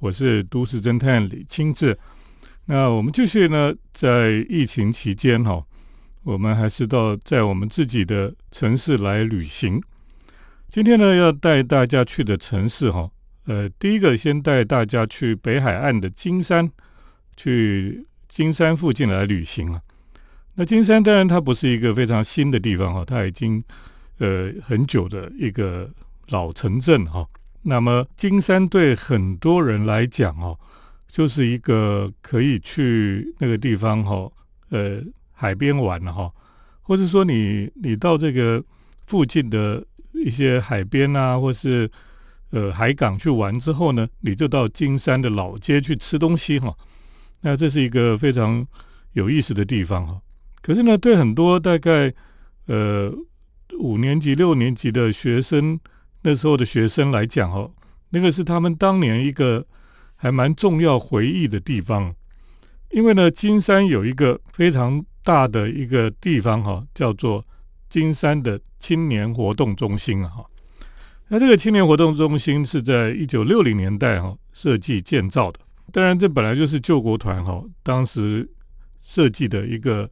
我是都市侦探李清志。那我们继续呢，在疫情期间哈，我们还是到在我们自己的城市来旅行。今天呢，要带大家去的城市哈，呃，第一个先带大家去北海岸的金山，去金山附近来旅行啊。那金山当然它不是一个非常新的地方哈，它已经呃很久的一个老城镇哈。那么金山对很多人来讲哦，就是一个可以去那个地方哈，呃，海边玩了哈，或者说你你到这个附近的一些海边啊，或是呃海港去玩之后呢，你就到金山的老街去吃东西哈。那这是一个非常有意思的地方哈。可是呢，对很多大概呃五年级、六年级的学生，那时候的学生来讲，哦，那个是他们当年一个还蛮重要回忆的地方。因为呢，金山有一个非常大的一个地方，哈，叫做金山的青年活动中心啊，那这个青年活动中心是在一九六零年代哈设计建造的。当然，这本来就是救国团哈当时设计的一个。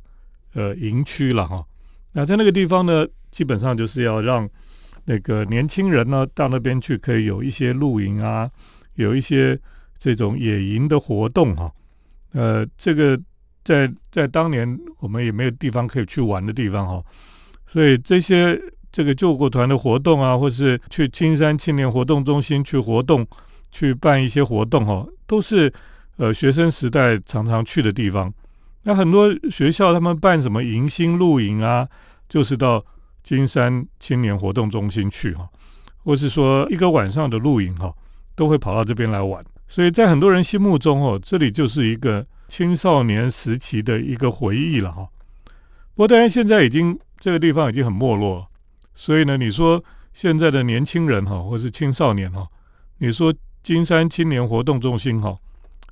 呃，营区了哈，那在那个地方呢，基本上就是要让那个年轻人呢到那边去，可以有一些露营啊，有一些这种野营的活动哈。呃，这个在在当年我们也没有地方可以去玩的地方哈，所以这些这个救国团的活动啊，或是去青山青年活动中心去活动，去办一些活动哈，都是呃学生时代常常去的地方。那很多学校他们办什么迎新露营啊，就是到金山青年活动中心去哈，或是说一个晚上的露营哈，都会跑到这边来玩。所以在很多人心目中哦，这里就是一个青少年时期的一个回忆了哈。不过当然现在已经这个地方已经很没落，所以呢，你说现在的年轻人哈，或是青少年哈，你说金山青年活动中心哈，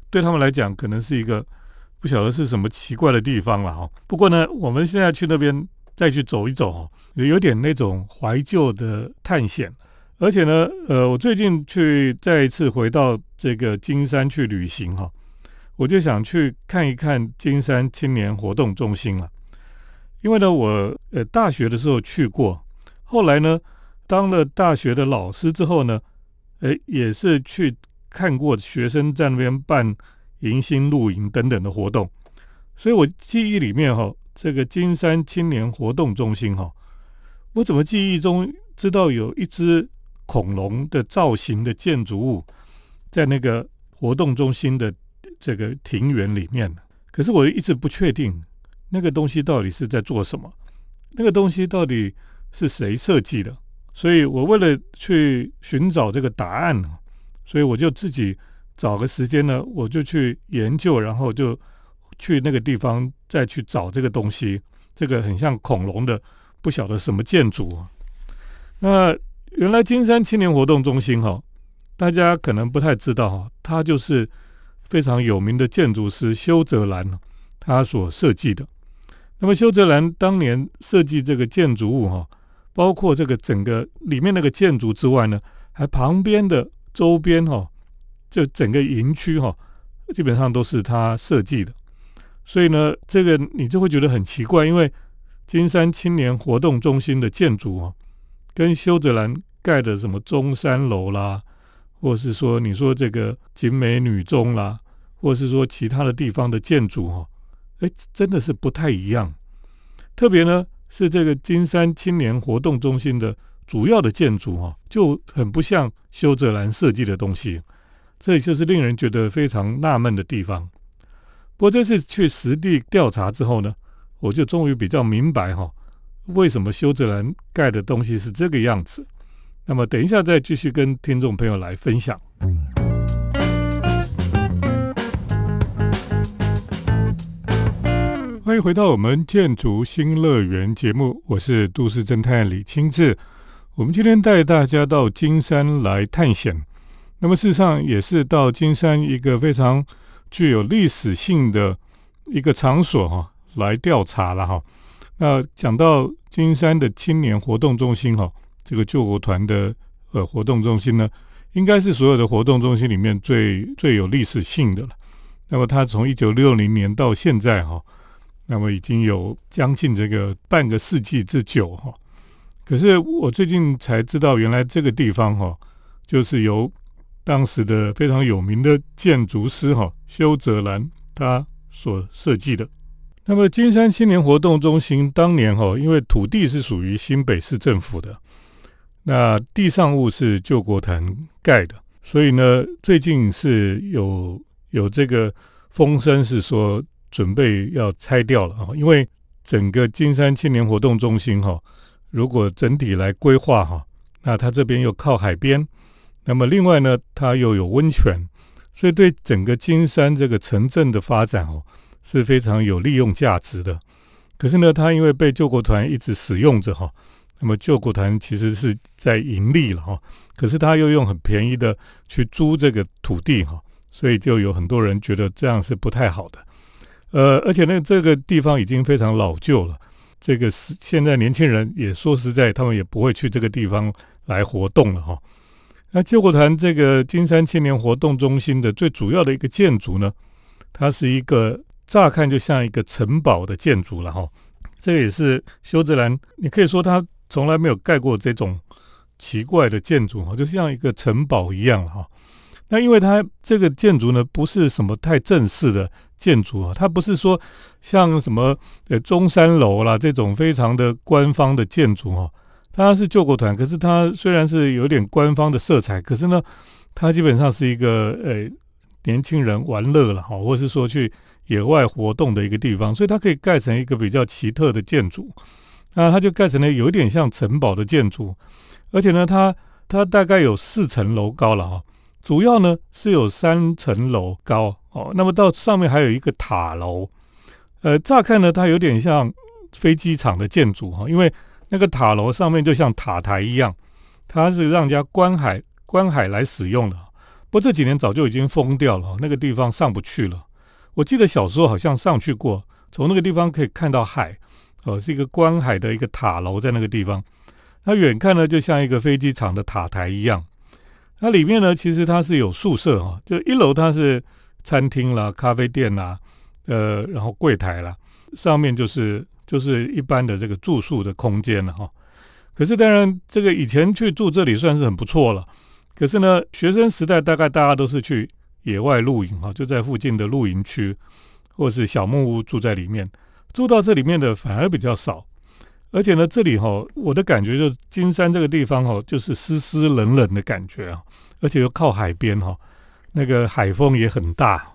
对他们来讲可能是一个。不晓得是什么奇怪的地方了哈。不过呢，我们现在去那边再去走一走也，有点那种怀旧的探险。而且呢，呃，我最近去再一次回到这个金山去旅行哈，我就想去看一看金山青年活动中心了。因为呢，我呃大学的时候去过，后来呢当了大学的老师之后呢，诶也是去看过学生在那边办。迎新露营等等的活动，所以我记忆里面哈，这个金山青年活动中心哈，我怎么记忆中知道有一只恐龙的造型的建筑物在那个活动中心的这个庭园里面呢？可是我一直不确定那个东西到底是在做什么，那个东西到底是谁设计的？所以我为了去寻找这个答案，所以我就自己。找个时间呢，我就去研究，然后就去那个地方再去找这个东西。这个很像恐龙的，不晓得什么建筑。那原来金山青年活动中心哈，大家可能不太知道哈，它就是非常有名的建筑师修泽兰他所设计的。那么修泽兰当年设计这个建筑物哈，包括这个整个里面那个建筑之外呢，还旁边的周边哈。就整个营区哈，基本上都是他设计的，所以呢，这个你就会觉得很奇怪，因为金山青年活动中心的建筑啊，跟修泽兰盖的什么中山楼啦，或是说你说这个景美女中啦，或是说其他的地方的建筑哈，哎，真的是不太一样。特别呢，是这个金山青年活动中心的主要的建筑哈，就很不像修泽兰设计的东西。这就是令人觉得非常纳闷的地方。不过这次去实地调查之后呢，我就终于比较明白哈，为什么修泽兰盖的东西是这个样子。那么等一下再继续跟听众朋友来分享。欢迎回到我们建筑新乐园节目，我是都市侦探李清志。我们今天带大家到金山来探险。那么事实上也是到金山一个非常具有历史性的一个场所哈，来调查了哈。那讲到金山的青年活动中心哈，这个救国团的呃活动中心呢，应该是所有的活动中心里面最最有历史性的了。那么它从一九六零年到现在哈，那么已经有将近这个半个世纪之久哈。可是我最近才知道，原来这个地方哈，就是由当时的非常有名的建筑师哈修泽兰他所设计的。那么金山青年活动中心当年哈，因为土地是属于新北市政府的，那地上物是旧国坛盖的，所以呢，最近是有有这个风声是说准备要拆掉了啊，因为整个金山青年活动中心哈，如果整体来规划哈，那它这边又靠海边，那么另外呢，它又有温泉，所以对整个金山这个城镇的发展哦。是非常有利用价值的，可是呢，它因为被救国团一直使用着哈，那么救国团其实是在盈利了哈，可是他又用很便宜的去租这个土地哈，所以就有很多人觉得这样是不太好的，呃，而且呢，这个地方已经非常老旧了，这个是现在年轻人也说实在，他们也不会去这个地方来活动了哈。那救国团这个金山青年活动中心的最主要的一个建筑呢，它是一个。乍看就像一个城堡的建筑了哈，这也是修泽兰，你可以说他从来没有盖过这种奇怪的建筑哈，就像一个城堡一样哈。那因为它这个建筑呢，不是什么太正式的建筑啊，它不是说像什么呃中山楼啦这种非常的官方的建筑哈，它是救国团，可是它虽然是有点官方的色彩，可是呢，它基本上是一个呃年轻人玩乐了哈，或是说去。野外活动的一个地方，所以它可以盖成一个比较奇特的建筑。那它就盖成了有点像城堡的建筑，而且呢，它它大概有四层楼高了哈。主要呢是有三层楼高哦。那么到上面还有一个塔楼。呃，乍看呢，它有点像飞机场的建筑哈，因为那个塔楼上面就像塔台一样，它是让人家观海观海来使用的。不过这几年早就已经封掉了，那个地方上不去了。我记得小时候好像上去过，从那个地方可以看到海，哦，是一个观海的一个塔楼在那个地方。那远看呢，就像一个飞机场的塔台一样。那里面呢，其实它是有宿舍啊，就一楼它是餐厅啦、咖啡店啦，呃，然后柜台啦，上面就是就是一般的这个住宿的空间了哈。可是当然，这个以前去住这里算是很不错了。可是呢，学生时代大概大家都是去。野外露营哈，就在附近的露营区，或是小木屋住在里面。住到这里面的反而比较少，而且呢，这里哈，我的感觉就金山这个地方哈，就是湿湿冷冷的感觉啊，而且又靠海边哈，那个海风也很大，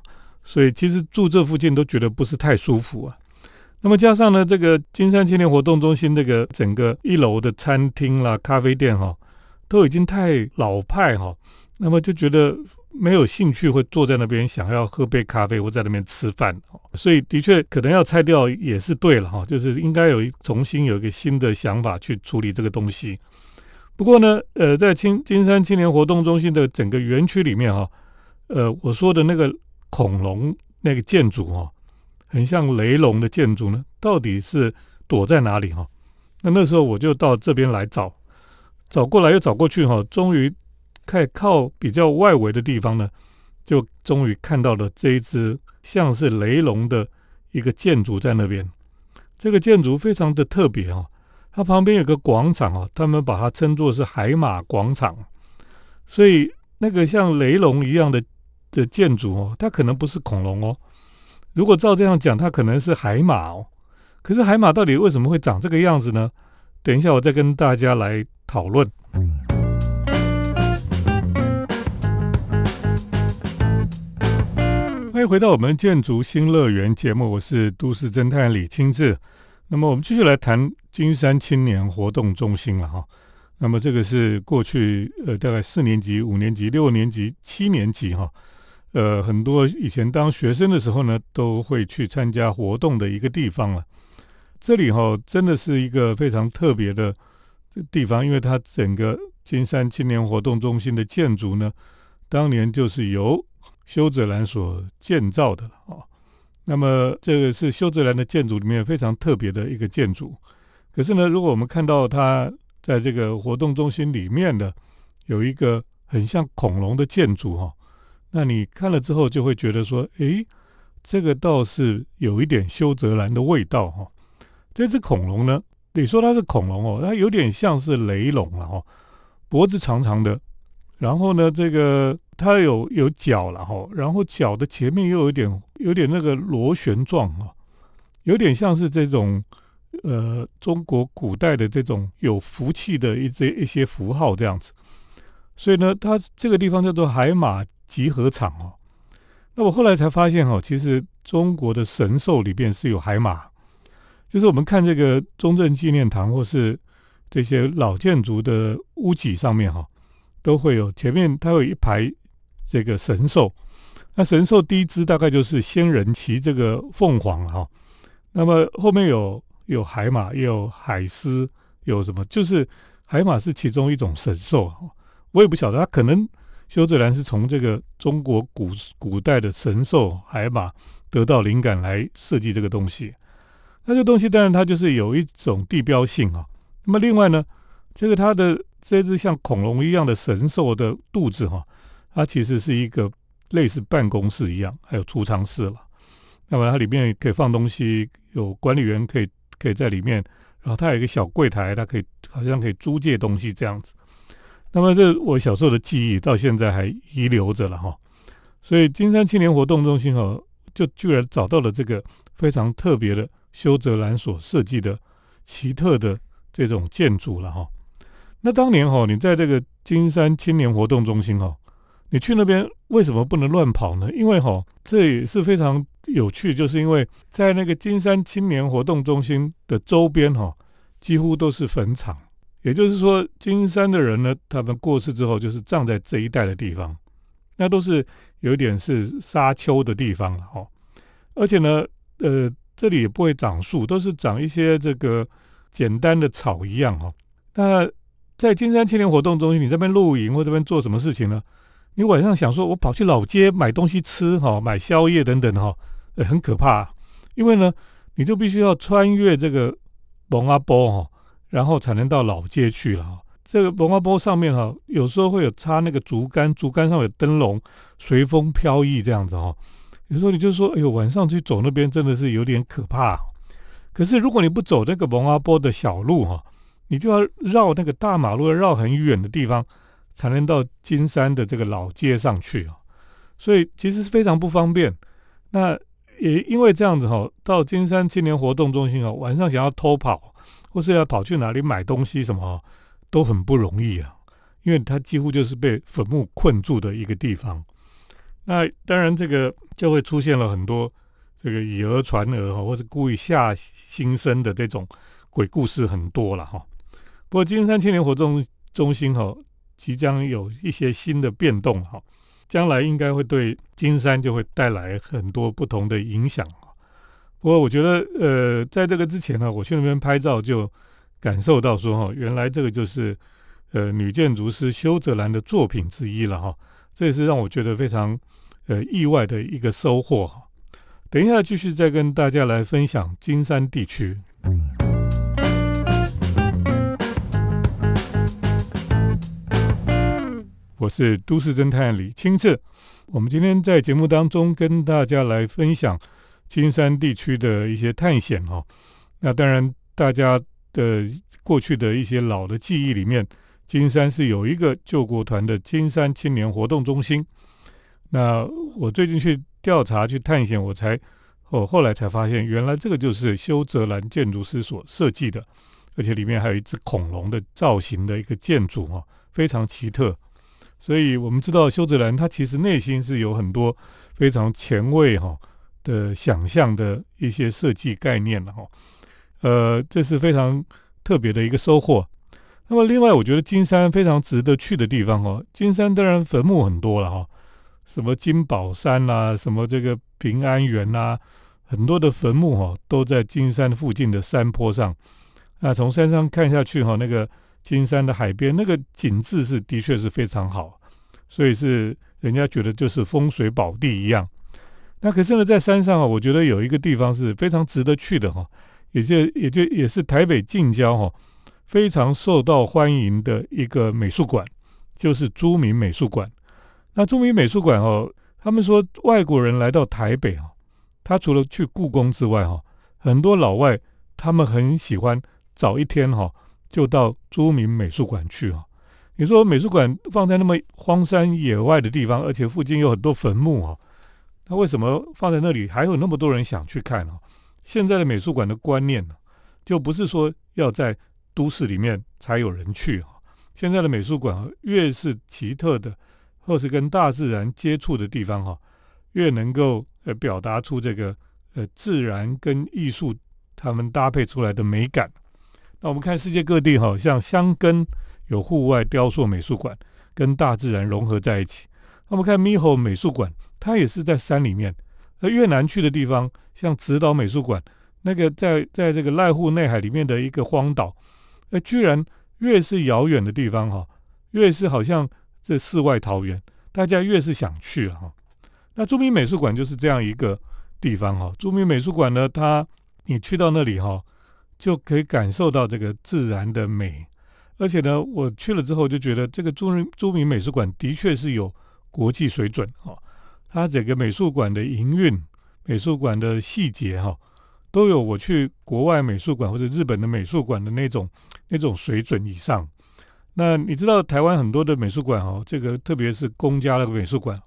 所以其实住这附近都觉得不是太舒服啊。那么加上呢，这个金山青年活动中心这个整个一楼的餐厅啦、咖啡店哈，都已经太老派哈，那么就觉得。没有兴趣会坐在那边想要喝杯咖啡或在那边吃饭，所以的确可能要拆掉也是对了哈，就是应该有重新有一个新的想法去处理这个东西。不过呢，呃，在青金山青年活动中心的整个园区里面哈，呃，我说的那个恐龙那个建筑哈，很像雷龙的建筑呢，到底是躲在哪里哈？那那时候我就到这边来找，找过来又找过去哈，终于。看靠比较外围的地方呢，就终于看到了这一只像是雷龙的一个建筑在那边。这个建筑非常的特别哦，它旁边有个广场哦，他们把它称作是海马广场。所以那个像雷龙一样的的建筑哦，它可能不是恐龙哦。如果照这样讲，它可能是海马哦。可是海马到底为什么会长这个样子呢？等一下我再跟大家来讨论。欢迎回到我们建筑新乐园节目，我是都市侦探李清志。那么我们继续来谈金山青年活动中心了哈。那么这个是过去呃大概四年级、五年级、六年级、七年级哈，呃很多以前当学生的时候呢，都会去参加活动的一个地方了。这里哈真的是一个非常特别的地方，因为它整个金山青年活动中心的建筑呢，当年就是由修泽兰所建造的啊，那么这个是修泽兰的建筑里面非常特别的一个建筑。可是呢，如果我们看到它在这个活动中心里面的有一个很像恐龙的建筑哈。那你看了之后就会觉得说，诶，这个倒是有一点修泽兰的味道哈。这只恐龙呢，你说它是恐龙哦，它有点像是雷龙了哈，脖子长长的，然后呢，这个它有有脚了哈，然后脚的前面又有点有点那个螺旋状哈，有点像是这种呃中国古代的这种有福气的一些一些符号这样子。所以呢，它这个地方叫做海马。集合场哦，那我后来才发现哦，其实中国的神兽里边是有海马，就是我们看这个中正纪念堂或是这些老建筑的屋脊上面哈，都会有前面它有一排这个神兽，那神兽第一只大概就是仙人骑这个凤凰哈，那么后面有有海马，也有海狮，有什么？就是海马是其中一种神兽，我也不晓得，它可能。修泽兰是从这个中国古古代的神兽海马得到灵感来设计这个东西。那这东西当然它就是有一种地标性啊。那么另外呢，这个它的这只像恐龙一样的神兽的肚子哈，它其实是一个类似办公室一样，还有储藏室了。那么它里面可以放东西，有管理员可以可以在里面，然后它有一个小柜台，它可以好像可以租借东西这样子。那么这我小时候的记忆到现在还遗留着了哈，所以金山青年活动中心哦，就居然找到了这个非常特别的修泽兰所设计的奇特的这种建筑了哈。那当年哈，你在这个金山青年活动中心哈，你去那边为什么不能乱跑呢？因为哈，这也是非常有趣，就是因为在那个金山青年活动中心的周边哈，几乎都是坟场。也就是说，金山的人呢，他们过世之后，就是葬在这一带的地方，那都是有点是沙丘的地方了哈。而且呢，呃，这里也不会长树，都是长一些这个简单的草一样哈。那在金山青年活动中心，你这边露营或这边做什么事情呢？你晚上想说，我跑去老街买东西吃哈，买宵夜等等哈，呃很可怕，因为呢，你就必须要穿越这个蒙阿波哈。然后才能到老街去了。这个文化坡上面哈，有时候会有插那个竹竿，竹竿上有灯笼，随风飘逸这样子哈。有时候你就说，哎呦，晚上去走那边真的是有点可怕。可是如果你不走那个文化坡的小路哈，你就要绕那个大马路，要绕很远的地方，才能到金山的这个老街上去啊。所以其实是非常不方便。那也因为这样子哈，到金山青年活动中心哦，晚上想要偷跑。或是要跑去哪里买东西什么，都很不容易啊，因为它几乎就是被坟墓困住的一个地方。那当然，这个就会出现了很多这个以讹传讹哈，或是故意吓新生的这种鬼故事很多了哈。不过金山青年活动中心哈，即将有一些新的变动哈，将来应该会对金山就会带来很多不同的影响。不过我觉得，呃，在这个之前呢，我去那边拍照就感受到说，哈，原来这个就是呃女建筑师修泽兰的作品之一了，哈，这也是让我觉得非常呃意外的一个收获。哈等一下继续再跟大家来分享金山地区。我是都市侦探李清志，我们今天在节目当中跟大家来分享。金山地区的一些探险哈，那当然大家的过去的一些老的记忆里面，金山是有一个救国团的金山青年活动中心。那我最近去调查去探险，我才我后来才发现，原来这个就是修泽兰建筑师所设计的，而且里面还有一只恐龙的造型的一个建筑哈，非常奇特。所以我们知道修泽兰他其实内心是有很多非常前卫哈。的想象的一些设计概念了哈，呃，这是非常特别的一个收获。那么，另外我觉得金山非常值得去的地方哦。金山当然坟墓很多了哈，什么金宝山呐，什么这个平安园呐，很多的坟墓哈都在金山附近的山坡上。那从山上看下去哈，那个金山的海边那个景致是的确是非常好，所以是人家觉得就是风水宝地一样。那可是呢，在山上啊，我觉得有一个地方是非常值得去的哈，也就也就也是台北近郊哈非常受到欢迎的一个美术馆，就是朱明美术馆。那朱明美术馆哦，他们说外国人来到台北啊，他除了去故宫之外哈，很多老外他们很喜欢早一天哈就到朱明美术馆去啊。你说美术馆放在那么荒山野外的地方，而且附近有很多坟墓啊，那为什么放在那里还有那么多人想去看呢？现在的美术馆的观念呢，就不是说要在都市里面才有人去啊。现在的美术馆越是奇特的。或是跟大自然接触的地方哈，越能够呃表达出这个呃自然跟艺术他们搭配出来的美感。那我们看世界各地哈，像香根有户外雕塑美术馆，跟大自然融合在一起。那我们看猕猴美术馆，它也是在山里面。而越南去的地方，像直岛美术馆，那个在在这个濑户内海里面的一个荒岛，那居然越是遥远的地方哈，越是好像。这世外桃源，大家越是想去哈。那著名美术馆就是这样一个地方哈。著名美术馆呢，它你去到那里哈，就可以感受到这个自然的美。而且呢，我去了之后就觉得，这个著名著名美术馆的确是有国际水准哈。它整个美术馆的营运、美术馆的细节哈，都有我去国外美术馆或者日本的美术馆的那种那种水准以上。那你知道台湾很多的美术馆哦，这个特别是公家的美术馆，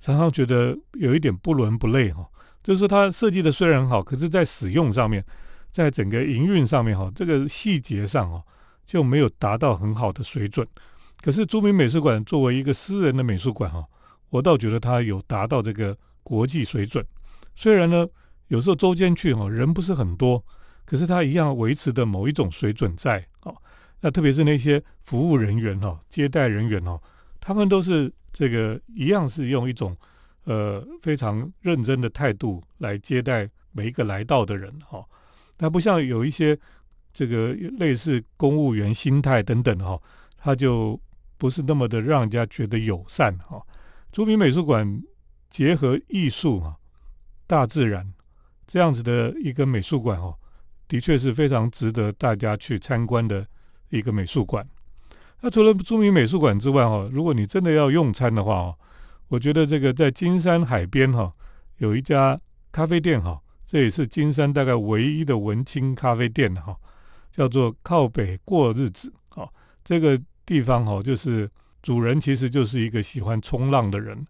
常常觉得有一点不伦不类哈。就是它设计的虽然好，可是在使用上面，在整个营运上面哈，这个细节上哦就没有达到很好的水准。可是著名美术馆作为一个私人的美术馆哈，我倒觉得它有达到这个国际水准。虽然呢有时候周间去哈人不是很多，可是它一样维持的某一种水准在哦。那特别是那些服务人员哈、接待人员哦，他们都是这个一样是用一种呃非常认真的态度来接待每一个来到的人哈。那不像有一些这个类似公务员心态等等哈，他就不是那么的让人家觉得友善哈。著名美术馆结合艺术啊、大自然这样子的一个美术馆哦，的确是非常值得大家去参观的。一个美术馆，那除了著名美术馆之外，哈，如果你真的要用餐的话，哦，我觉得这个在金山海边，哈，有一家咖啡店，哈，这也是金山大概唯一的文青咖啡店，哈，叫做靠北过日子，哈，这个地方，哈，就是主人其实就是一个喜欢冲浪的人，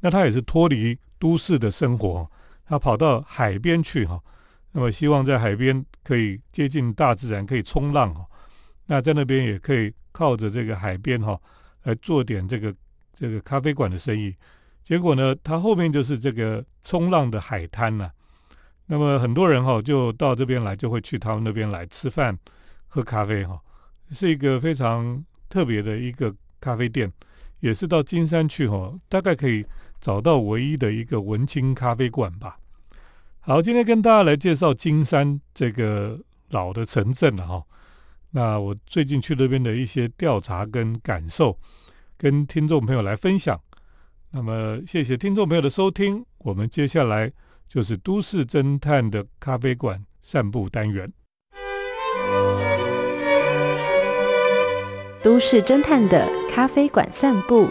那他也是脱离都市的生活，他跑到海边去，哈，那么希望在海边可以接近大自然，可以冲浪，哈。那在那边也可以靠着这个海边哈，来做点这个这个咖啡馆的生意。结果呢，他后面就是这个冲浪的海滩呐。那么很多人哈就到这边来，就会去他们那边来吃饭、喝咖啡哈，是一个非常特别的一个咖啡店，也是到金山去哦，大概可以找到唯一的一个文青咖啡馆吧。好，今天跟大家来介绍金山这个老的城镇了哈。那我最近去那边的一些调查跟感受，跟听众朋友来分享。那么，谢谢听众朋友的收听。我们接下来就是都市侦探的咖啡馆散步单元。都市侦探的咖啡馆散步。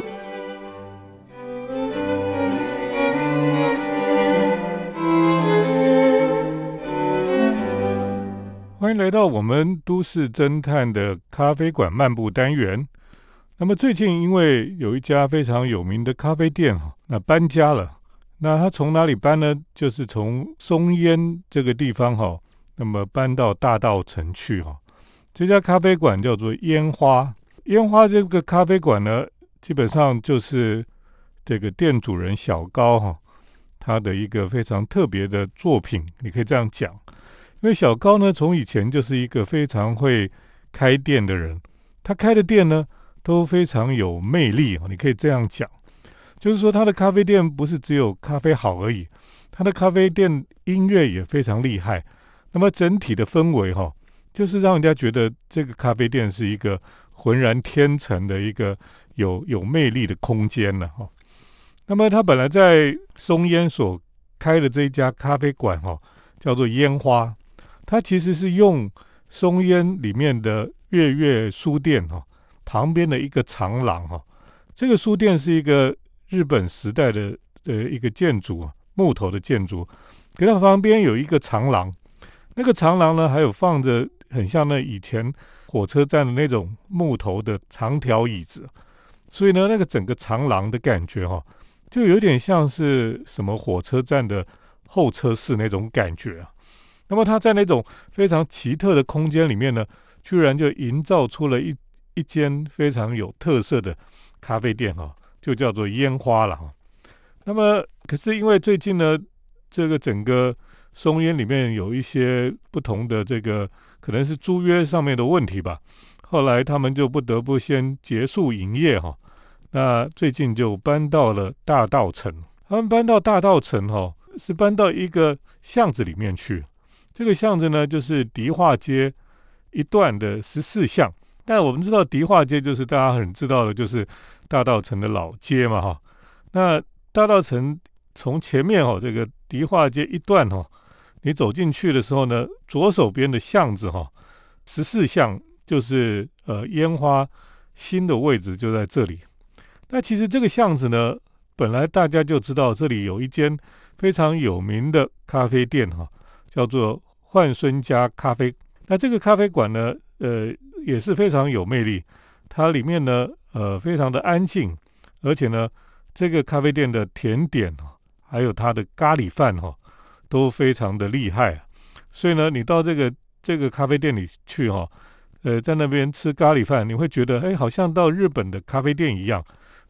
欢迎来到我们都市侦探的咖啡馆漫步单元。那么最近因为有一家非常有名的咖啡店哈，那搬家了。那他从哪里搬呢？就是从松烟这个地方哈，那么搬到大道城去哈。这家咖啡馆叫做烟花。烟花这个咖啡馆呢，基本上就是这个店主人小高哈，他的一个非常特别的作品，你可以这样讲。因为小高呢，从以前就是一个非常会开店的人，他开的店呢都非常有魅力啊。你可以这样讲，就是说他的咖啡店不是只有咖啡好而已，他的咖啡店音乐也非常厉害。那么整体的氛围哈，就是让人家觉得这个咖啡店是一个浑然天成的一个有有魅力的空间了哈。那么他本来在松烟所开的这一家咖啡馆哈，叫做烟花。它其实是用松烟里面的月月书店哈旁边的一个长廊哈这个书店是一个日本时代的呃一个建筑，木头的建筑，给它旁边有一个长廊，那个长廊呢还有放着很像那以前火车站的那种木头的长条椅子，所以呢，那个整个长廊的感觉哈，就有点像是什么火车站的候车室那种感觉啊。那么它在那种非常奇特的空间里面呢，居然就营造出了一一间非常有特色的咖啡店哈，就叫做烟花了哈。那么可是因为最近呢，这个整个松烟里面有一些不同的这个可能是租约上面的问题吧，后来他们就不得不先结束营业哈。那最近就搬到了大道城，他们搬到大道城哈，是搬到一个巷子里面去。这个巷子呢，就是迪化街一段的十四巷。但我们知道迪化街就是大家很知道的，就是大道城的老街嘛，哈。那大道城从前面哈，这个迪化街一段哈，你走进去的时候呢，左手边的巷子哈，十四巷就是呃烟花新的位置就在这里。那其实这个巷子呢，本来大家就知道这里有一间非常有名的咖啡店哈，叫做。焕孙家咖啡，那这个咖啡馆呢，呃，也是非常有魅力。它里面呢，呃，非常的安静，而且呢，这个咖啡店的甜点还有它的咖喱饭哈，都非常的厉害。所以呢，你到这个这个咖啡店里去哈，呃，在那边吃咖喱饭，你会觉得哎，好像到日本的咖啡店一样，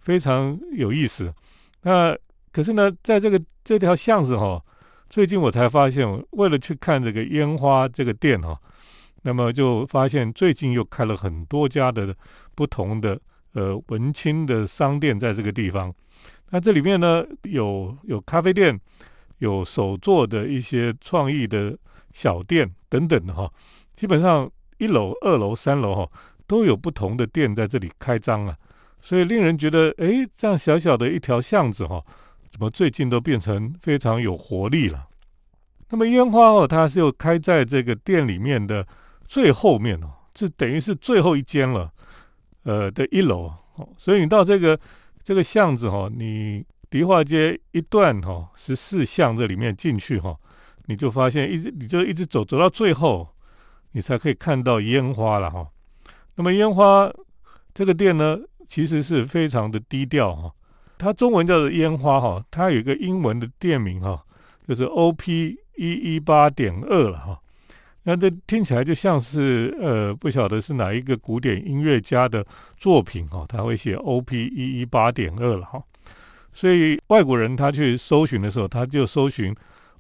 非常有意思。那可是呢，在这个这条巷子哈。最近我才发现，为了去看这个烟花这个店哈，那么就发现最近又开了很多家的不同的呃文青的商店在这个地方。那这里面呢有有咖啡店，有手做的一些创意的小店等等的哈。基本上一楼、二楼、三楼哈都有不同的店在这里开张啊，所以令人觉得哎，这样小小的一条巷子哈。怎么最近都变成非常有活力了？那么烟花哦，它是又开在这个店里面的最后面哦，这等于是最后一间了，呃的一楼哦。所以你到这个这个巷子哈，你迪化街一段哈十四巷这里面进去哈，你就发现一直你就一直走走到最后，你才可以看到烟花了哈。那么烟花这个店呢，其实是非常的低调哈。它中文叫做烟花哈，它有一个英文的店名哈，就是 O P 一一八点二了哈。那这听起来就像是呃，不晓得是哪一个古典音乐家的作品哈，他会写 O P 一一八点二了哈。所以外国人他去搜寻的时候，他就搜寻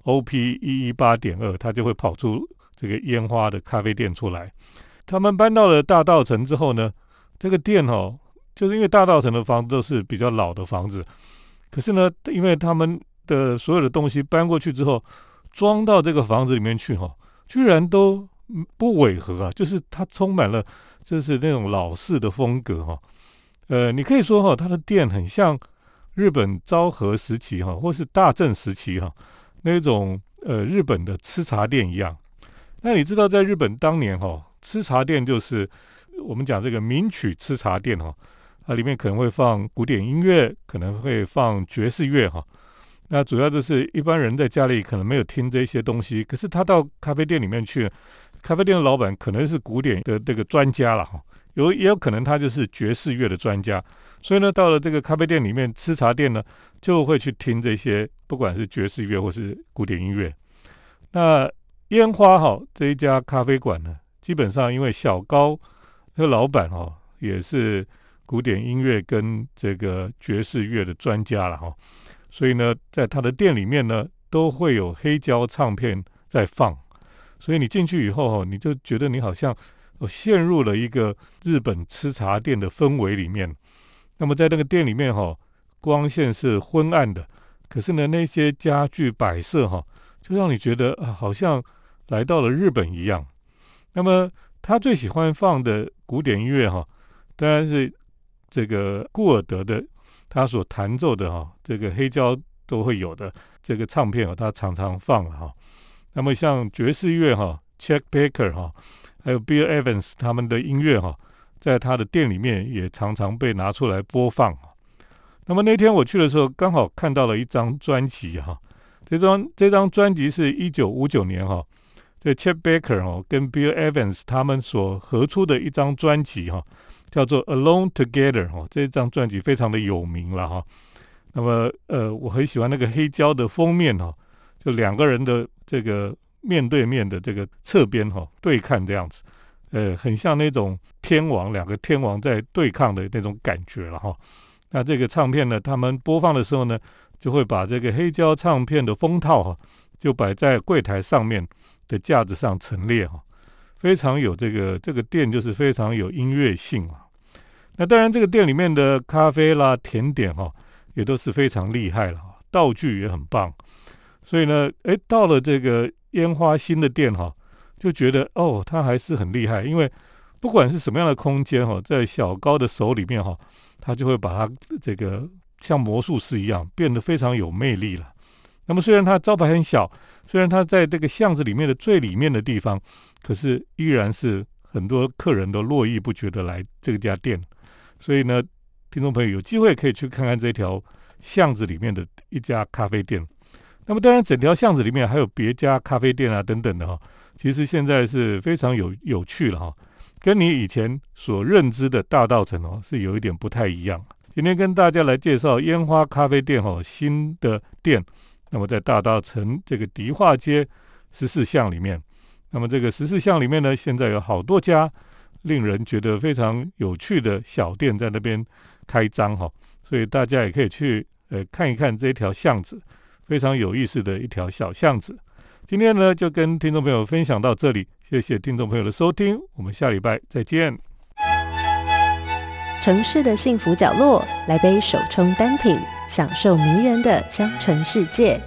O P 一一八点二，他就会跑出这个烟花的咖啡店出来。他们搬到了大道城之后呢，这个店哦。就是因为大道城的房子都是比较老的房子，可是呢，因为他们的所有的东西搬过去之后，装到这个房子里面去哈，居然都不违和啊！就是它充满了，就是那种老式的风格哈。呃，你可以说哈，它的店很像日本昭和时期哈，或是大正时期哈那种呃日本的吃茶店一样。那你知道，在日本当年哈，吃茶店就是我们讲这个名曲吃茶店哈。它里面可能会放古典音乐，可能会放爵士乐哈。那主要就是一般人在家里可能没有听这些东西，可是他到咖啡店里面去，咖啡店的老板可能是古典的这个专家了哈。有也有可能他就是爵士乐的专家，所以呢，到了这个咖啡店里面吃茶店呢，就会去听这些不管是爵士乐或是古典音乐。那烟花哈这一家咖啡馆呢，基本上因为小高那个老板哈也是。古典音乐跟这个爵士乐的专家了哈，所以呢，在他的店里面呢，都会有黑胶唱片在放，所以你进去以后哈，你就觉得你好像陷入了一个日本吃茶店的氛围里面。那么在那个店里面哈，光线是昏暗的，可是呢，那些家具摆设哈，就让你觉得啊，好像来到了日本一样。那么他最喜欢放的古典音乐哈，当然是。这个顾尔德的他所弹奏的哈，这个黑胶都会有的这个唱片啊，他常常放了哈。那么像爵士乐哈，Chuck Baker 哈，还有 Bill Evans 他们的音乐哈，在他的店里面也常常被拿出来播放。那么那天我去的时候，刚好看到了一张专辑哈，这张这张专辑是一九五九年哈，这 Chet Baker 哦跟 Bill Evans 他们所合出的一张专辑哈，叫做 Alone Together 哈，这张专辑非常的有名了哈。那么呃，我很喜欢那个黑胶的封面哈，就两个人的这个面对面的这个侧边哈对看这样子，呃，很像那种天王两个天王在对抗的那种感觉了哈。那这个唱片呢，他们播放的时候呢，就会把这个黑胶唱片的封套哈，就摆在柜台上面的架子上陈列哈，非常有这个这个店就是非常有音乐性啊。那当然，这个店里面的咖啡啦、甜点哈，也都是非常厉害了，道具也很棒。所以呢，诶，到了这个烟花新的店哈，就觉得哦，他还是很厉害，因为不管是什么样的空间哈，在小高的手里面哈。他就会把它这个像魔术师一样变得非常有魅力了。那么虽然它招牌很小，虽然它在这个巷子里面的最里面的地方，可是依然是很多客人都络绎不绝的来这家店。所以呢，听众朋友有机会可以去看看这条巷子里面的一家咖啡店。那么当然，整条巷子里面还有别家咖啡店啊等等的哈。其实现在是非常有有趣了哈。跟你以前所认知的大道城哦，是有一点不太一样。今天跟大家来介绍烟花咖啡店哦，新的店。那么在大道城这个迪化街十四巷里面，那么这个十四巷里面呢，现在有好多家令人觉得非常有趣的小店在那边开张哈，所以大家也可以去呃看一看这条巷子，非常有意思的一条小巷子。今天呢，就跟听众朋友分享到这里。谢谢听众朋友的收听，我们下礼拜再见。城市的幸福角落，来杯手冲单品，享受迷人的香醇世界。